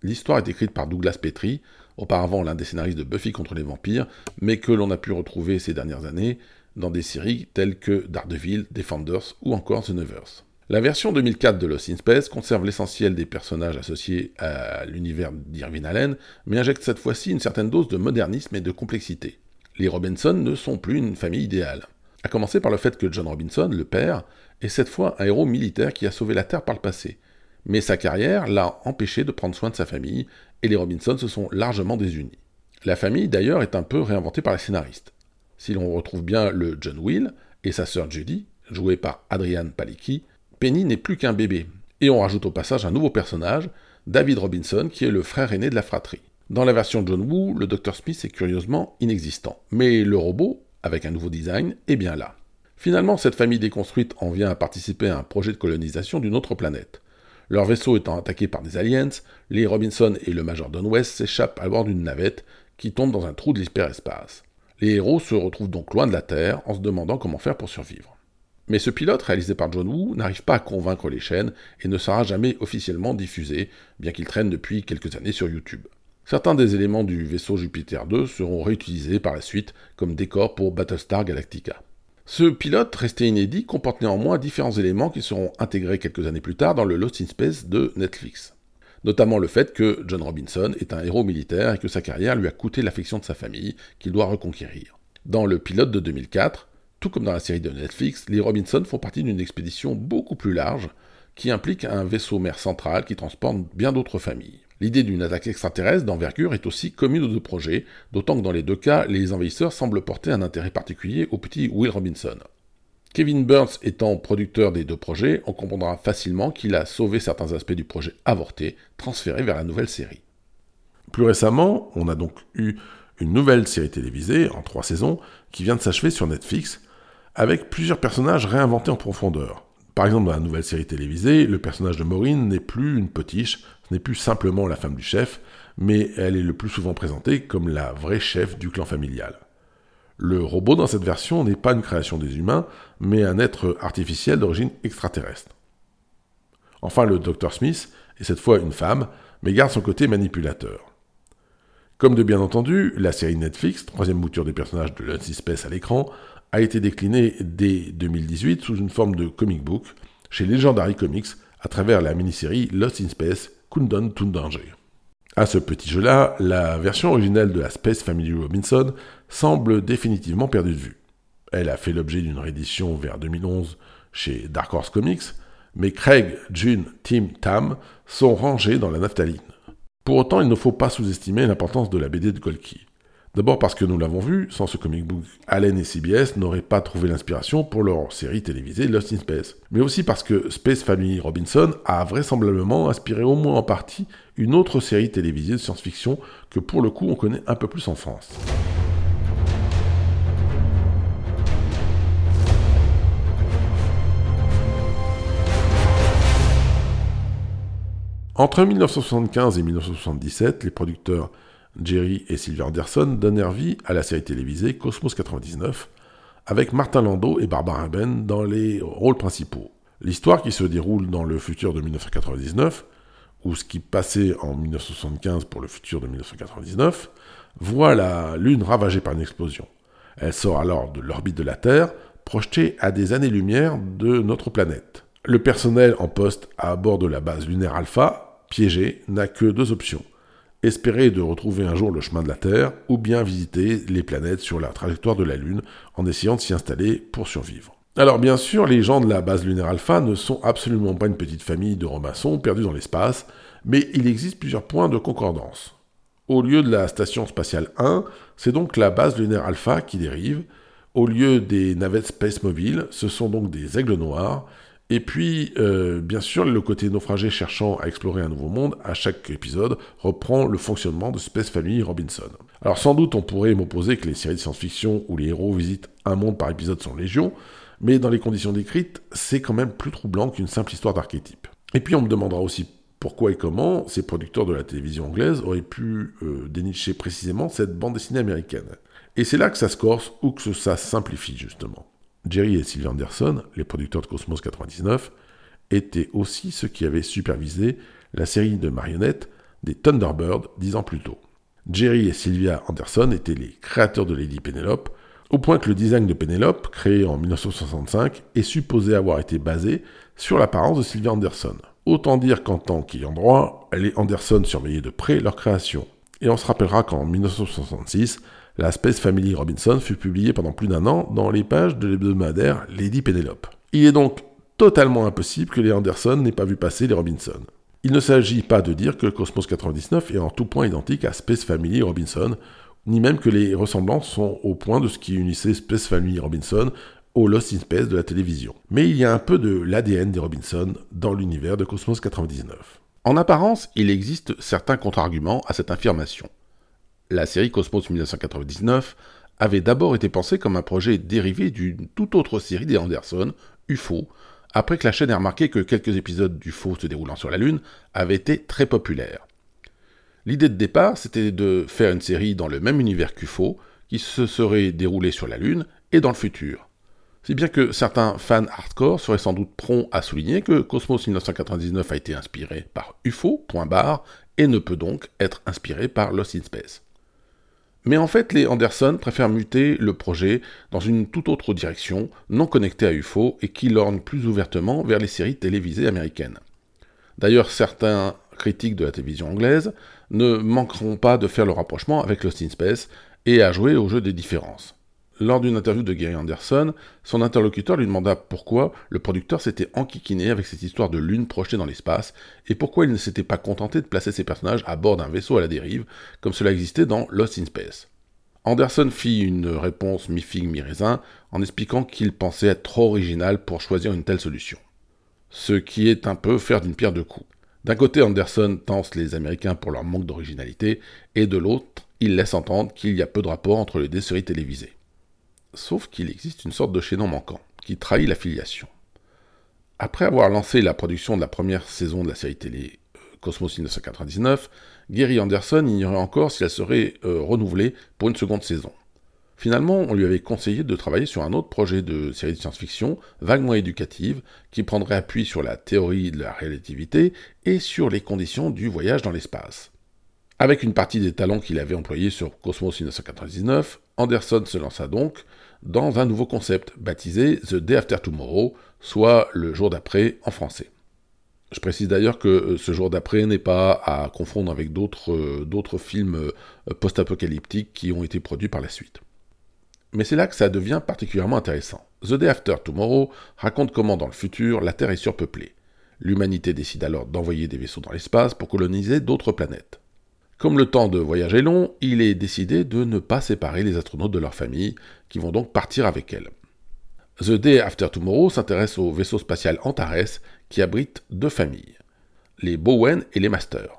L'histoire est écrite par Douglas Petrie, auparavant l'un des scénaristes de Buffy contre les vampires, mais que l'on a pu retrouver ces dernières années dans des séries telles que Daredevil, Defenders ou encore The Nevers. La version 2004 de Lost in Space conserve l'essentiel des personnages associés à l'univers d'Irvin Allen, mais injecte cette fois-ci une certaine dose de modernisme et de complexité. Les Robinson ne sont plus une famille idéale. À commencer par le fait que John Robinson, le père, est cette fois un héros militaire qui a sauvé la Terre par le passé. Mais sa carrière l'a empêché de prendre soin de sa famille, et les Robinson se sont largement désunis. La famille, d'ailleurs, est un peu réinventée par les scénaristes. Si l'on retrouve bien le John Will et sa sœur Judy, jouée par Adrian Palicki, Penny n'est plus qu'un bébé. Et on rajoute au passage un nouveau personnage, David Robinson, qui est le frère aîné de la fratrie. Dans la version John Woo, le Dr Smith est curieusement inexistant. Mais le robot, avec un nouveau design, est bien là. Finalement, cette famille déconstruite en vient à participer à un projet de colonisation d'une autre planète. Leur vaisseau étant attaqué par des aliens, les Robinson et le Major Don West s'échappent à bord d'une navette qui tombe dans un trou de l'hyperespace. Les héros se retrouvent donc loin de la Terre en se demandant comment faire pour survivre. Mais ce pilote, réalisé par John Woo, n'arrive pas à convaincre les chaînes et ne sera jamais officiellement diffusé, bien qu'il traîne depuis quelques années sur YouTube. Certains des éléments du vaisseau Jupiter 2 seront réutilisés par la suite comme décor pour Battlestar Galactica. Ce pilote, resté inédit, comporte néanmoins différents éléments qui seront intégrés quelques années plus tard dans le Lost in Space de Netflix. Notamment le fait que John Robinson est un héros militaire et que sa carrière lui a coûté l'affection de sa famille, qu'il doit reconquérir. Dans le pilote de 2004, tout comme dans la série de Netflix, les Robinson font partie d'une expédition beaucoup plus large qui implique un vaisseau mère central qui transporte bien d'autres familles. L'idée d'une attaque extraterrestre d'envergure est aussi commune aux deux projets, d'autant que dans les deux cas, les envahisseurs semblent porter un intérêt particulier au petit Will Robinson. Kevin Burns étant producteur des deux projets, on comprendra facilement qu'il a sauvé certains aspects du projet avorté, transféré vers la nouvelle série. Plus récemment, on a donc eu une nouvelle série télévisée, en trois saisons, qui vient de s'achever sur Netflix, avec plusieurs personnages réinventés en profondeur. Par exemple, dans la nouvelle série télévisée, le personnage de Maureen n'est plus une potiche, ce n'est plus simplement la femme du chef, mais elle est le plus souvent présentée comme la vraie chef du clan familial. Le robot dans cette version n'est pas une création des humains, mais un être artificiel d'origine extraterrestre. Enfin, le Dr Smith est cette fois une femme, mais garde son côté manipulateur. Comme de bien entendu, la série Netflix, troisième mouture des personnages de Lost Space à l'écran, a été déclinée dès 2018 sous une forme de comic book chez Legendary Comics à travers la mini-série Lost in Space Kundon Tundanger. À ce petit jeu-là, la version originale de la Space Family Robinson semble définitivement perdue de vue. Elle a fait l'objet d'une réédition vers 2011 chez Dark Horse Comics, mais Craig, June, Tim, Tam sont rangés dans la naphtaline. Pour autant, il ne faut pas sous-estimer l'importance de la BD de Golki. D'abord parce que nous l'avons vu, sans ce comic book, Allen et CBS n'auraient pas trouvé l'inspiration pour leur série télévisée Lost in Space. Mais aussi parce que Space Family Robinson a vraisemblablement inspiré au moins en partie une autre série télévisée de science-fiction que pour le coup on connaît un peu plus en France. Entre 1975 et 1977, les producteurs Jerry et Sylvia Anderson donnèrent vie à la série télévisée Cosmos 99, avec Martin Landau et Barbara Ben dans les rôles principaux. L'histoire qui se déroule dans le futur de 1999, ou ce qui passait en 1975 pour le futur de 1999, voit la Lune ravagée par une explosion. Elle sort alors de l'orbite de la Terre, projetée à des années-lumière de notre planète. Le personnel en poste à bord de la base lunaire Alpha, piégé, n'a que deux options espérer de retrouver un jour le chemin de la Terre, ou bien visiter les planètes sur la trajectoire de la Lune en essayant de s'y installer pour survivre. Alors bien sûr, les gens de la base lunaire Alpha ne sont absolument pas une petite famille de romaçons perdus dans l'espace, mais il existe plusieurs points de concordance. Au lieu de la station spatiale 1, c'est donc la base lunaire Alpha qui dérive. Au lieu des navettes Space Mobile, ce sont donc des aigles noirs, et puis, euh, bien sûr, le côté naufragé cherchant à explorer un nouveau monde, à chaque épisode, reprend le fonctionnement de Space Family Robinson. Alors sans doute on pourrait m'opposer que les séries de science-fiction où les héros visitent un monde par épisode sont légion, mais dans les conditions décrites, c'est quand même plus troublant qu'une simple histoire d'archétype. Et puis on me demandera aussi pourquoi et comment ces producteurs de la télévision anglaise auraient pu euh, dénicher précisément cette bande dessinée américaine. Et c'est là que ça se corse ou que ça simplifie justement. Jerry et Sylvia Anderson, les producteurs de Cosmos 99, étaient aussi ceux qui avaient supervisé la série de marionnettes des Thunderbirds dix ans plus tôt. Jerry et Sylvia Anderson étaient les créateurs de Lady Penelope, au point que le design de Penelope, créé en 1965, est supposé avoir été basé sur l'apparence de Sylvia Anderson. Autant dire qu'en tant qu'ayant droit, les Anderson surveillaient de près leur création. Et on se rappellera qu'en 1966, la Space Family Robinson fut publiée pendant plus d'un an dans les pages de l'hebdomadaire Lady Penelope. Il est donc totalement impossible que les Anderson n'aient pas vu passer les Robinson. Il ne s'agit pas de dire que Cosmos 99 est en tout point identique à Space Family Robinson, ni même que les ressemblances sont au point de ce qui unissait Space Family Robinson au Lost in Space de la télévision. Mais il y a un peu de l'ADN des Robinson dans l'univers de Cosmos 99. En apparence, il existe certains contre-arguments à cette affirmation. La série Cosmos 1999 avait d'abord été pensée comme un projet dérivé d'une toute autre série des Anderson, UFO, après que la chaîne ait remarqué que quelques épisodes du faux se déroulant sur la Lune avaient été très populaires. L'idée de départ, c'était de faire une série dans le même univers qu'UFO, qui se serait déroulée sur la Lune et dans le futur. Si bien que certains fans hardcore seraient sans doute prompts à souligner que Cosmos 1999 a été inspiré par UFO, point et ne peut donc être inspiré par Lost in Space. Mais en fait, les Anderson préfèrent muter le projet dans une toute autre direction, non connectée à UFO et qui lorgne plus ouvertement vers les séries télévisées américaines. D'ailleurs, certains critiques de la télévision anglaise ne manqueront pas de faire le rapprochement avec Lost in Space et à jouer au jeu des différences. Lors d'une interview de Gary Anderson, son interlocuteur lui demanda pourquoi le producteur s'était enquiquiné avec cette histoire de lune projetée dans l'espace, et pourquoi il ne s'était pas contenté de placer ses personnages à bord d'un vaisseau à la dérive, comme cela existait dans Lost in Space. Anderson fit une réponse mi-figue mi-raisin, en expliquant qu'il pensait être trop original pour choisir une telle solution. Ce qui est un peu faire d'une pierre deux coups. D'un côté, Anderson tense les Américains pour leur manque d'originalité, et de l'autre, il laisse entendre qu'il y a peu de rapport entre les deux séries télévisées. Sauf qu'il existe une sorte de chaînon manquant, qui trahit l'affiliation. Après avoir lancé la production de la première saison de la série télé euh, Cosmos 1999, Gary Anderson ignorait encore si elle serait euh, renouvelée pour une seconde saison. Finalement, on lui avait conseillé de travailler sur un autre projet de série de science-fiction, vaguement éducative, qui prendrait appui sur la théorie de la relativité et sur les conditions du voyage dans l'espace. Avec une partie des talents qu'il avait employés sur Cosmos 1999, Anderson se lança donc dans un nouveau concept baptisé The Day After Tomorrow, soit le jour d'après en français. Je précise d'ailleurs que euh, ce jour d'après n'est pas à confondre avec d'autres euh, films euh, post-apocalyptiques qui ont été produits par la suite. Mais c'est là que ça devient particulièrement intéressant. The Day After Tomorrow raconte comment dans le futur la Terre est surpeuplée. L'humanité décide alors d'envoyer des vaisseaux dans l'espace pour coloniser d'autres planètes. Comme le temps de voyage est long, il est décidé de ne pas séparer les astronautes de leur famille, qui vont donc partir avec elles. The Day After Tomorrow s'intéresse au vaisseau spatial Antares, qui abrite deux familles, les Bowen et les Master.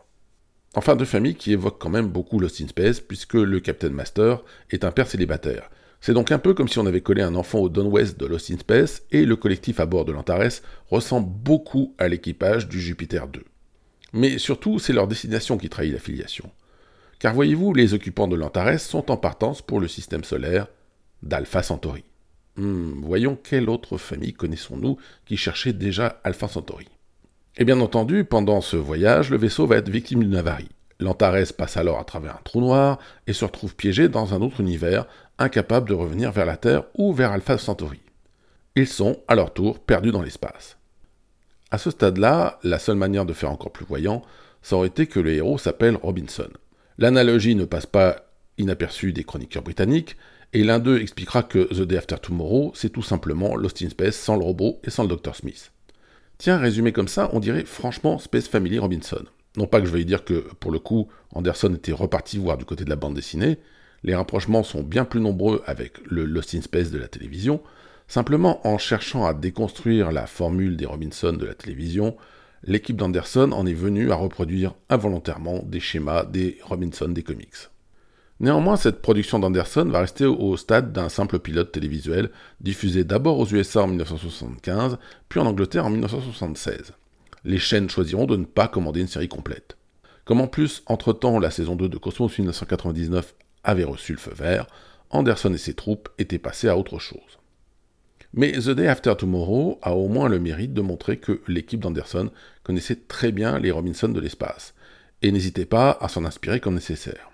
Enfin, deux familles qui évoquent quand même beaucoup Lost in Space, puisque le Captain Master est un père célibataire. C'est donc un peu comme si on avait collé un enfant au Don West de Lost in Space, et le collectif à bord de l'Antares ressemble beaucoup à l'équipage du Jupiter 2. Mais surtout, c'est leur destination qui trahit la filiation. Car voyez-vous, les occupants de l'Antares sont en partance pour le système solaire d'Alpha Centauri. Hmm, voyons quelle autre famille connaissons-nous qui cherchait déjà Alpha Centauri. Et bien entendu, pendant ce voyage, le vaisseau va être victime d'une avarie. L'Antares passe alors à travers un trou noir et se retrouve piégé dans un autre univers, incapable de revenir vers la Terre ou vers Alpha Centauri. Ils sont, à leur tour, perdus dans l'espace. À ce stade-là, la seule manière de faire encore plus voyant, ça aurait été que le héros s'appelle Robinson. L'analogie ne passe pas inaperçue des chroniqueurs britanniques, et l'un d'eux expliquera que The Day After Tomorrow, c'est tout simplement Lost in Space sans le robot et sans le Dr. Smith. Tiens, résumé comme ça, on dirait franchement Space Family Robinson. Non pas que je veuille dire que, pour le coup, Anderson était reparti voir du côté de la bande dessinée, les rapprochements sont bien plus nombreux avec le Lost in Space de la télévision, Simplement, en cherchant à déconstruire la formule des Robinson de la télévision, l'équipe d'Anderson en est venue à reproduire involontairement des schémas des Robinson des comics. Néanmoins, cette production d'Anderson va rester au stade d'un simple pilote télévisuel, diffusé d'abord aux USA en 1975, puis en Angleterre en 1976. Les chaînes choisiront de ne pas commander une série complète. Comme en plus, entre-temps, la saison 2 de Cosmos 1999 avait reçu le feu vert, Anderson et ses troupes étaient passés à autre chose. Mais The Day After Tomorrow a au moins le mérite de montrer que l'équipe d'Anderson connaissait très bien les Robinson de l'espace, et n'hésitait pas à s'en inspirer comme nécessaire.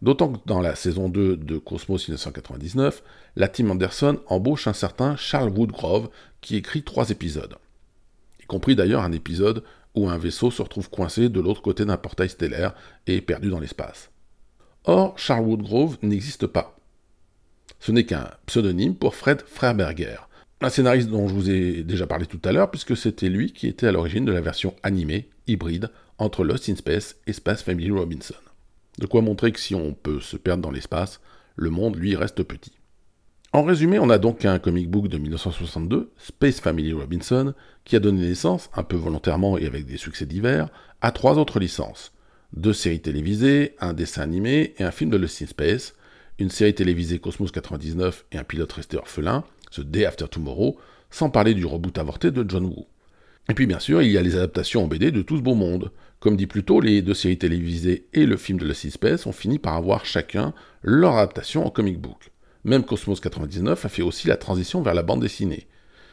D'autant que dans la saison 2 de Cosmos 1999, la team Anderson embauche un certain Charles Woodgrove qui écrit trois épisodes. Y compris d'ailleurs un épisode où un vaisseau se retrouve coincé de l'autre côté d'un portail stellaire et perdu dans l'espace. Or, Charles Woodgrove n'existe pas. Ce n'est qu'un pseudonyme pour Fred Freiberger, un scénariste dont je vous ai déjà parlé tout à l'heure, puisque c'était lui qui était à l'origine de la version animée, hybride, entre Lost in Space et Space Family Robinson. De quoi montrer que si on peut se perdre dans l'espace, le monde, lui, reste petit. En résumé, on a donc un comic book de 1962, Space Family Robinson, qui a donné naissance, un peu volontairement et avec des succès divers, à trois autres licences. Deux séries télévisées, un dessin animé et un film de Lost in Space, une série télévisée Cosmos 99 et un pilote resté orphelin, The Day After Tomorrow, sans parler du reboot avorté de John Woo. Et puis bien sûr, il y a les adaptations en BD de tout ce beau monde. Comme dit plus tôt, les deux séries télévisées et le film de in Space ont fini par avoir chacun leur adaptation en comic book. Même Cosmos 99 a fait aussi la transition vers la bande dessinée.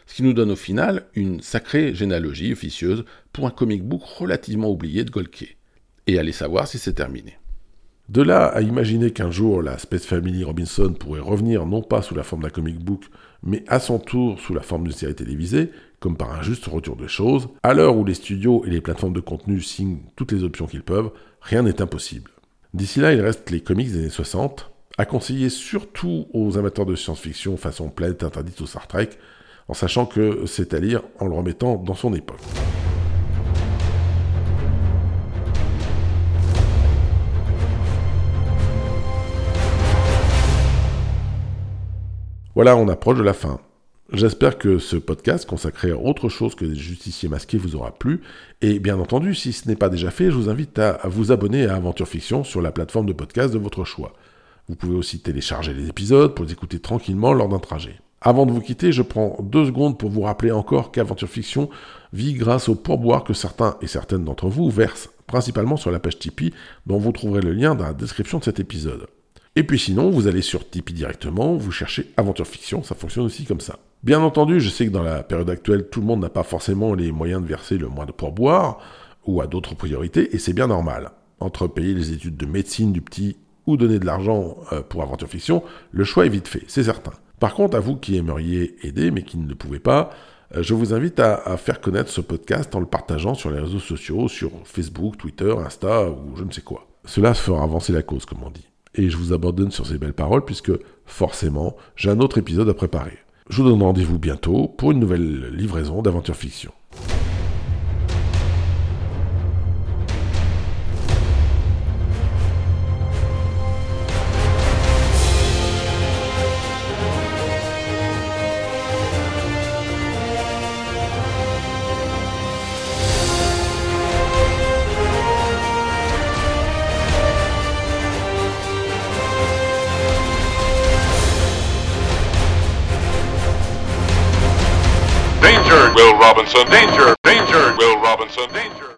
Ce qui nous donne au final une sacrée généalogie officieuse pour un comic book relativement oublié de Golke. Et allez savoir si c'est terminé. De là à imaginer qu'un jour la Space Family Robinson pourrait revenir non pas sous la forme d'un comic book, mais à son tour sous la forme d'une série télévisée, comme par un juste retour de choses, à l'heure où les studios et les plateformes de contenu signent toutes les options qu'ils peuvent, rien n'est impossible. D'ici là, il reste les comics des années 60, à conseiller surtout aux amateurs de science-fiction façon Planète Interdite ou Star Trek, en sachant que c'est à lire en le remettant dans son époque. Voilà, on approche de la fin. J'espère que ce podcast consacré à autre chose que des justiciers masqués vous aura plu. Et bien entendu, si ce n'est pas déjà fait, je vous invite à, vous abonner à Aventure Fiction sur la plateforme de podcast de votre choix. Vous pouvez aussi télécharger les épisodes pour les écouter tranquillement lors d'un trajet. Avant de vous quitter, je prends deux secondes pour vous rappeler encore qu'Aventure Fiction vit grâce au pourboire que certains et certaines d'entre vous versent, principalement sur la page Tipeee, dont vous trouverez le lien dans la description de cet épisode. Et puis sinon, vous allez sur Tipeee directement, vous cherchez Aventure Fiction, ça fonctionne aussi comme ça. Bien entendu, je sais que dans la période actuelle, tout le monde n'a pas forcément les moyens de verser le moins de pourboire, ou à d'autres priorités, et c'est bien normal. Entre payer les études de médecine du petit ou donner de l'argent euh, pour Aventure Fiction, le choix est vite fait, c'est certain. Par contre, à vous qui aimeriez aider mais qui ne le pouvez pas, euh, je vous invite à, à, faire connaître ce podcast en le partageant sur les réseaux sociaux, sur Facebook, Twitter, Insta ou je ne sais quoi. Cela fera avancer la cause, comme on dit. Et je vous abandonne sur ces belles paroles puisque forcément, j'ai un autre épisode à préparer. Je vous donne rendez-vous bientôt pour une nouvelle livraison d'aventure fiction. Robinson. Danger! Danger! Will Robinson. Danger!